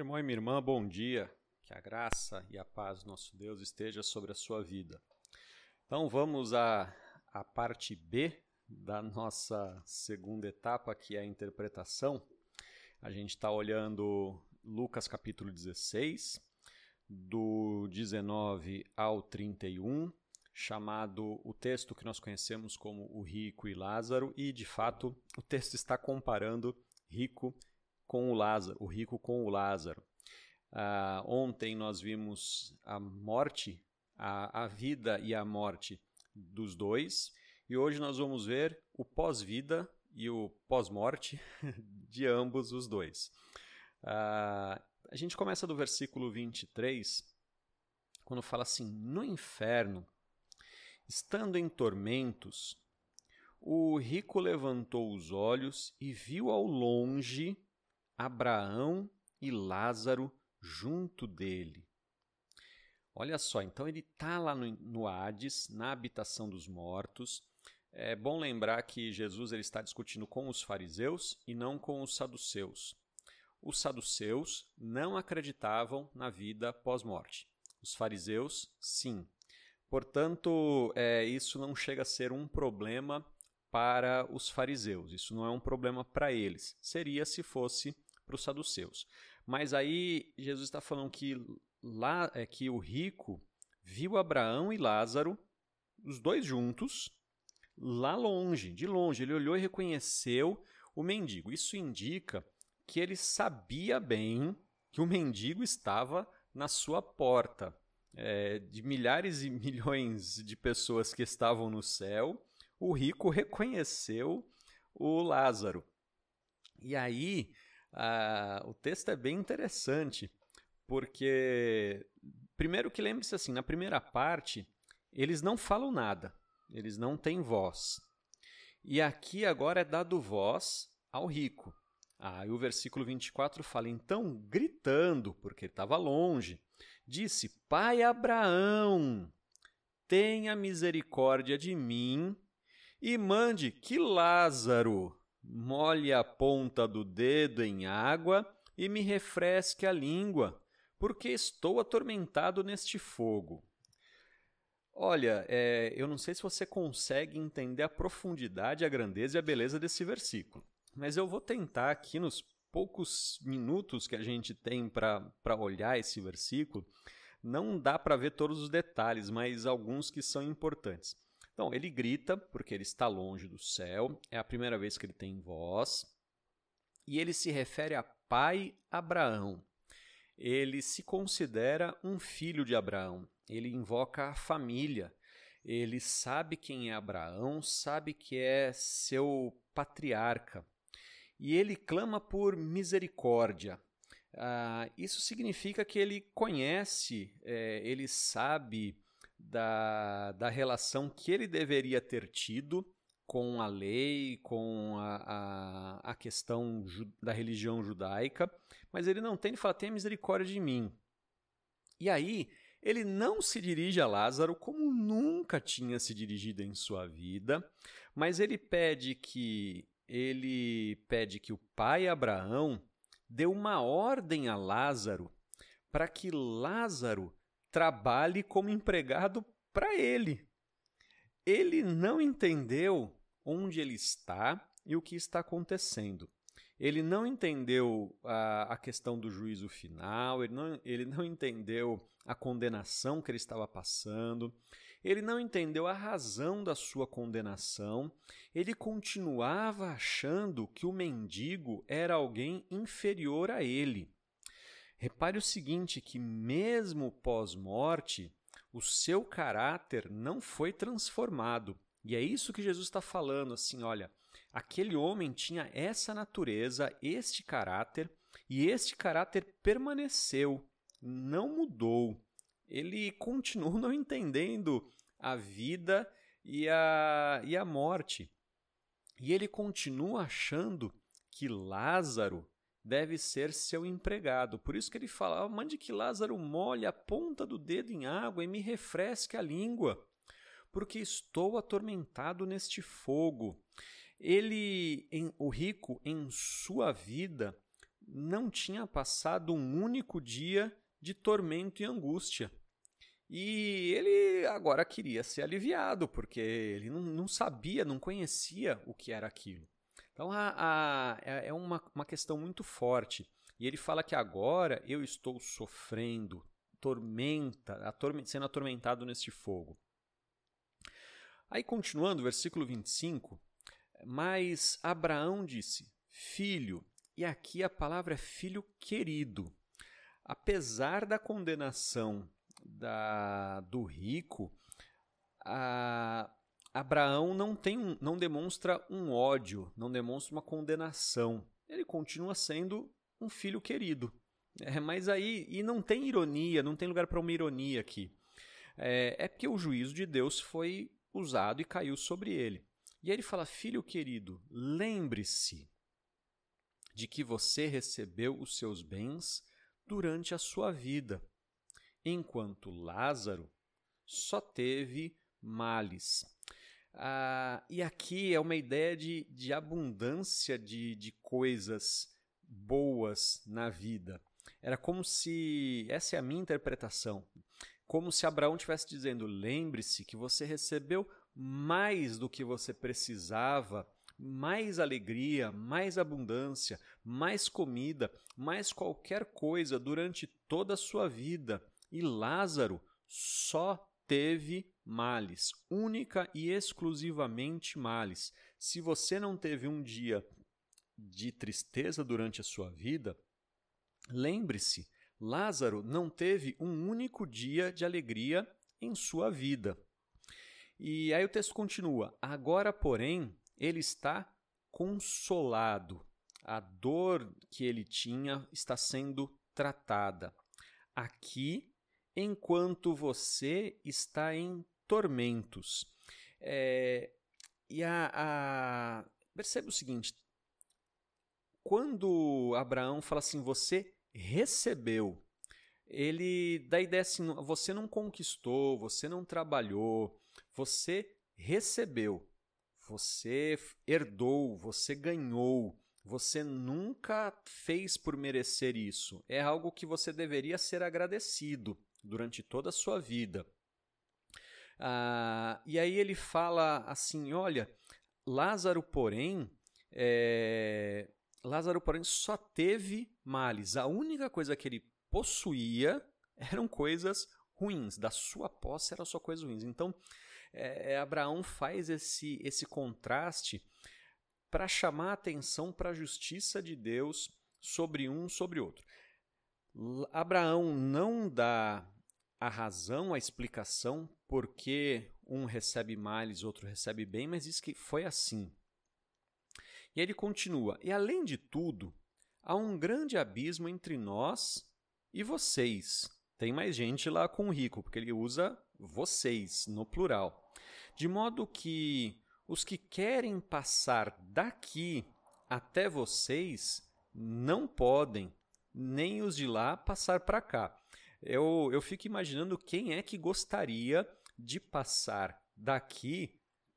Irmão e minha irmã, bom dia. Que a graça e a paz do nosso Deus esteja sobre a sua vida. Então vamos à, parte B da nossa segunda etapa, que é a interpretação. A gente está olhando Lucas capítulo 16, do 19 ao 31, chamado o texto que nós conhecemos como o rico e Lázaro, e de fato o texto está comparando rico com o Lázaro, o rico com o Lázaro. Uh, ontem nós vimos a morte, a, a vida e a morte dos dois, e hoje nós vamos ver o pós-vida e o pós-morte de ambos os dois. Uh, a gente começa do versículo 23, quando fala assim: No inferno, estando em tormentos, o rico levantou os olhos e viu ao longe Abraão e Lázaro junto dele. Olha só, então ele está lá no, no Hades, na habitação dos mortos. É bom lembrar que Jesus ele está discutindo com os fariseus e não com os saduceus. Os saduceus não acreditavam na vida pós-morte. Os fariseus, sim. Portanto, é, isso não chega a ser um problema para os fariseus. Isso não é um problema para eles. Seria se fosse para os saduceus. Mas aí Jesus está falando que lá é que o rico viu Abraão e Lázaro, os dois juntos, lá longe, de longe. Ele olhou e reconheceu o mendigo. Isso indica que ele sabia bem que o mendigo estava na sua porta. É, de milhares e milhões de pessoas que estavam no céu, o rico reconheceu o Lázaro. E aí, o texto é bem interessante, porque, primeiro que lembre-se assim, na primeira parte, eles não falam nada, eles não têm voz. E aqui agora é dado voz ao rico. Ah, e o versículo 24 fala: Então, gritando, porque ele estava longe, disse: Pai Abraão, tenha misericórdia de mim e mande que Lázaro molhe a ponta do dedo em água e me refresque a língua, porque estou atormentado neste fogo. Olha, é, eu não sei se você consegue entender a profundidade, a grandeza e a beleza desse versículo. Mas eu vou tentar aqui nos poucos minutos que a gente tem para olhar esse versículo, não dá para ver todos os detalhes, mas alguns que são importantes. Então, ele grita porque ele está longe do céu, é a primeira vez que ele tem voz, e ele se refere a pai Abraão. Ele se considera um filho de Abraão, ele invoca a família, ele sabe quem é Abraão, sabe que é seu patriarca e ele clama por misericórdia. Ah, isso significa que ele conhece, é, ele sabe da, da relação que ele deveria ter tido com a lei, com a, a, a questão da religião judaica, mas ele não tem, ele fala: tenha misericórdia de mim. E aí, ele não se dirige a Lázaro como nunca tinha se dirigido em sua vida, mas ele pede que ele pede que o pai Abraão dê uma ordem a Lázaro para que Lázaro trabalhe como empregado para ele. Ele não entendeu onde ele está e o que está acontecendo. Ele não entendeu a, a questão do juízo final, ele não, ele não entendeu a condenação que ele estava passando, ele não entendeu a razão da sua condenação, ele continuava achando que o mendigo era alguém inferior a ele. Repare o seguinte: que mesmo pós-morte, o seu caráter não foi transformado. E é isso que Jesus está falando, assim, olha, aquele homem tinha essa natureza, este caráter, e este caráter permaneceu, não mudou. Ele continuou não entendendo a vida e a, e a morte. E ele continua achando que Lázaro deve ser seu empregado. Por isso que ele fala: mande que Lázaro molhe a ponta do dedo em água e me refresque a língua porque estou atormentado neste fogo. Ele, em, o rico, em sua vida, não tinha passado um único dia de tormento e angústia. E ele agora queria ser aliviado, porque ele não, não sabia, não conhecia o que era aquilo. Então a, a, é, é uma, uma questão muito forte. E ele fala que agora eu estou sofrendo, tormenta, atorment, sendo atormentado neste fogo. Aí continuando, versículo 25, mas Abraão disse: Filho, e aqui a palavra é filho querido. Apesar da condenação da, do rico, a, Abraão não tem um, não demonstra um ódio, não demonstra uma condenação. Ele continua sendo um filho querido. É, mas aí, e não tem ironia, não tem lugar para uma ironia aqui. É, é porque o juízo de Deus foi usado e caiu sobre ele. E aí ele fala: Filho querido, lembre-se de que você recebeu os seus bens durante a sua vida, enquanto Lázaro só teve males. Ah, e aqui é uma ideia de, de abundância de, de coisas boas na vida. Era como se, essa é a minha interpretação, como se Abraão estivesse dizendo: lembre-se que você recebeu mais do que você precisava, mais alegria, mais abundância, mais comida, mais qualquer coisa durante toda a sua vida. E Lázaro só teve males, única e exclusivamente males. Se você não teve um dia de tristeza durante a sua vida, lembre-se, Lázaro não teve um único dia de alegria em sua vida. E aí o texto continua: Agora, porém, ele está consolado. A dor que ele tinha está sendo tratada. Aqui, enquanto você está em tormentos. É, e a, a, percebe o seguinte: quando Abraão fala assim, você recebeu, ele dá a ideia assim, você não conquistou, você não trabalhou, você recebeu, você herdou, você ganhou. Você nunca fez por merecer isso. É algo que você deveria ser agradecido durante toda a sua vida. Ah, e aí ele fala assim: olha, Lázaro, porém, é... Lázaro, porém, só teve males. A única coisa que ele possuía eram coisas ruins. Da sua posse eram só coisas ruins. Então, é, Abraão faz esse, esse contraste para chamar a atenção para a justiça de Deus sobre um sobre outro. Abraão não dá a razão, a explicação porque um recebe males, outro recebe bem, mas diz que foi assim. E ele continua: E além de tudo, há um grande abismo entre nós e vocês. Tem mais gente lá com o rico, porque ele usa vocês no plural de modo que os que querem passar daqui até vocês não podem, nem os de lá passar para cá. Eu, eu fico imaginando quem é que gostaria de passar daqui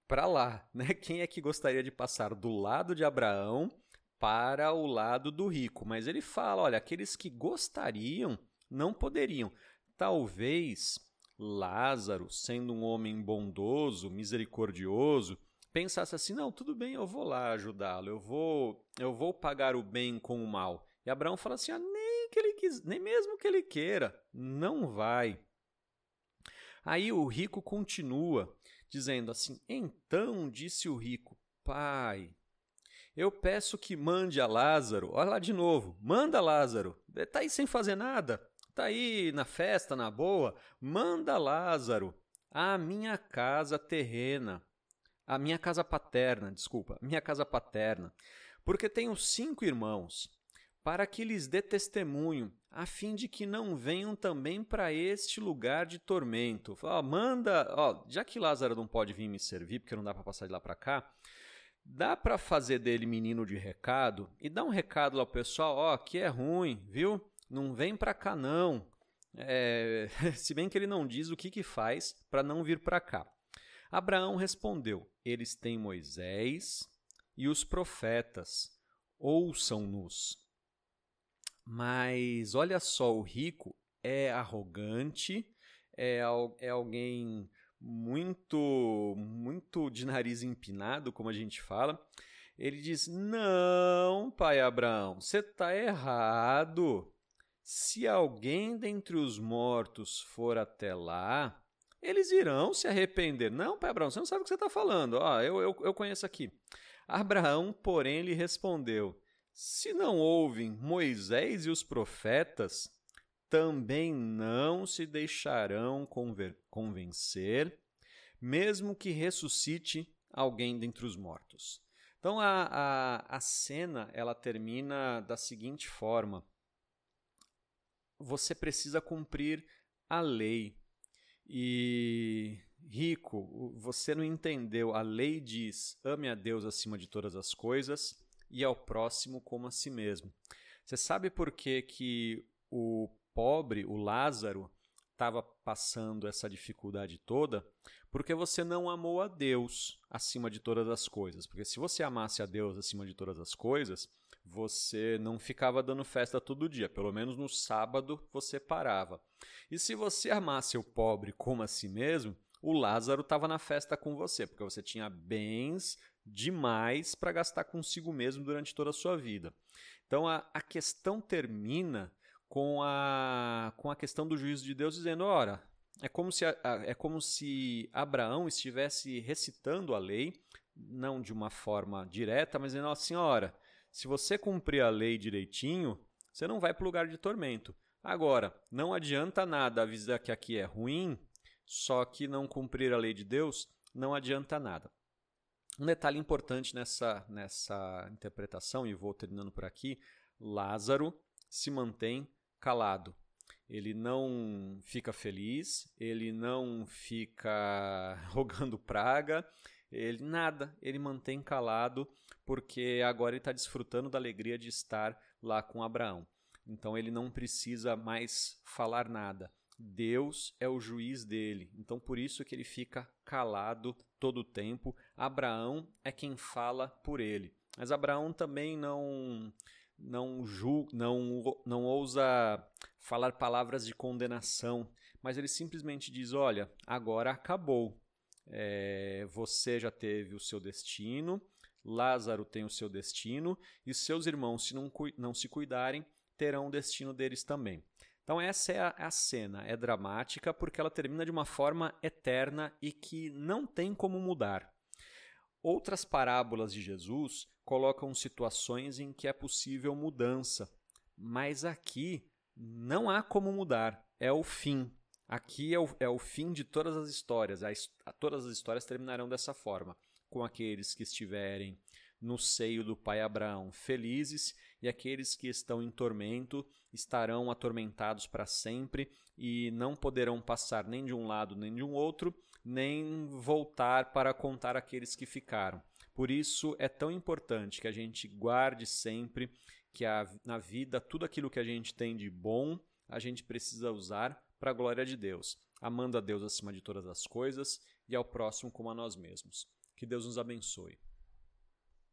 para lá, né? Quem é que gostaria de passar do lado de Abraão para o lado do rico? Mas ele fala, olha, aqueles que gostariam não poderiam. Talvez Lázaro, sendo um homem bondoso, misericordioso, pensasse assim: não, tudo bem, eu vou lá ajudá-lo, eu vou, eu vou pagar o bem com o mal. E Abraão fala assim: ah, nem que ele quis, nem mesmo que ele queira, não vai. Aí o rico continua dizendo assim: então disse o rico, pai, eu peço que mande a Lázaro, olha lá de novo, manda Lázaro, está aí sem fazer nada, Tá aí na festa, na boa, manda Lázaro à minha casa terrena, à minha casa paterna, desculpa, minha casa paterna, porque tenho cinco irmãos, para que lhes dê testemunho, a fim de que não venham também para este lugar de tormento. Ó, manda, ó, já que Lázaro não pode vir me servir, porque não dá para passar de lá para cá, dá para fazer dele menino de recado e dá um recado lá ao pessoal, ó, que é ruim, viu? não vem para cá não. É, se bem que ele não diz o que, que faz para não vir para cá. Abraão respondeu: Eles têm Moisés e os profetas, ouçam-nos. Mas olha só, o rico é arrogante, é, é alguém muito, muito de nariz empinado, como a gente fala. Ele diz: Não, pai Abraão, você está errado. Se alguém dentre os mortos for até lá, eles irão se arrepender. Não, pai Abraão, você não sabe o que você está falando. Ah, eu, eu, eu conheço aqui. Abraão, porém, lhe respondeu: Se não ouvem Moisés e os profetas, também não se deixarão convencer, mesmo que ressuscite alguém dentre os mortos. Então a, a, a cena ela termina da seguinte forma: você precisa cumprir a lei. E rico, você não entendeu. A lei diz: ame a Deus acima de todas as coisas e ao próximo como a si mesmo. Você sabe por que, que o pobre, o Lázaro, estava passando essa dificuldade toda? Porque você não amou a Deus acima de todas as coisas. Porque se você amasse a Deus acima de todas as coisas, você não ficava dando festa todo dia, pelo menos no sábado você parava. E se você amasse o pobre como a si mesmo, o Lázaro estava na festa com você, porque você tinha bens demais para gastar consigo mesmo durante toda a sua vida. Então a, a questão termina com a, com a questão do juízo de Deus dizendo: ora, é como se, é como se Abraão estivesse recitando a lei, não de uma forma direta, mas dizendo assim: ora, se você cumprir a lei direitinho, você não vai para o lugar de tormento. Agora, não adianta nada avisar que aqui é ruim, só que não cumprir a lei de Deus não adianta nada. Um detalhe importante nessa, nessa interpretação, e vou terminando por aqui: Lázaro se mantém calado. Ele não fica feliz, ele não fica rogando praga, ele nada, ele mantém calado porque agora ele está desfrutando da alegria de estar lá com Abraão. Então ele não precisa mais falar nada. Deus é o juiz dele. Então por isso que ele fica calado todo o tempo. Abraão é quem fala por ele. Mas Abraão também não não julga, não não ousa falar palavras de condenação, mas ele simplesmente diz: "Olha, agora acabou. É, você já teve o seu destino, Lázaro tem o seu destino, e seus irmãos, se não, não se cuidarem, terão o destino deles também. Então, essa é a, a, cena. É dramática porque ela termina de uma forma eterna e que não tem como mudar. Outras parábolas de Jesus colocam situações em que é possível mudança, mas aqui não há como mudar. É o fim. Aqui é o, é o fim de todas as histórias. A, todas as histórias terminarão dessa forma com aqueles que estiverem no seio do pai Abraão felizes, e aqueles que estão em tormento estarão atormentados para sempre e não poderão passar nem de um lado nem de um outro, nem voltar para contar aqueles que ficaram. Por isso é tão importante que a gente guarde sempre que a, na vida tudo aquilo que a gente tem de bom a gente precisa usar para a glória de Deus, amando a Deus acima de todas as coisas e ao próximo como a nós mesmos. Que Deus nos abençoe.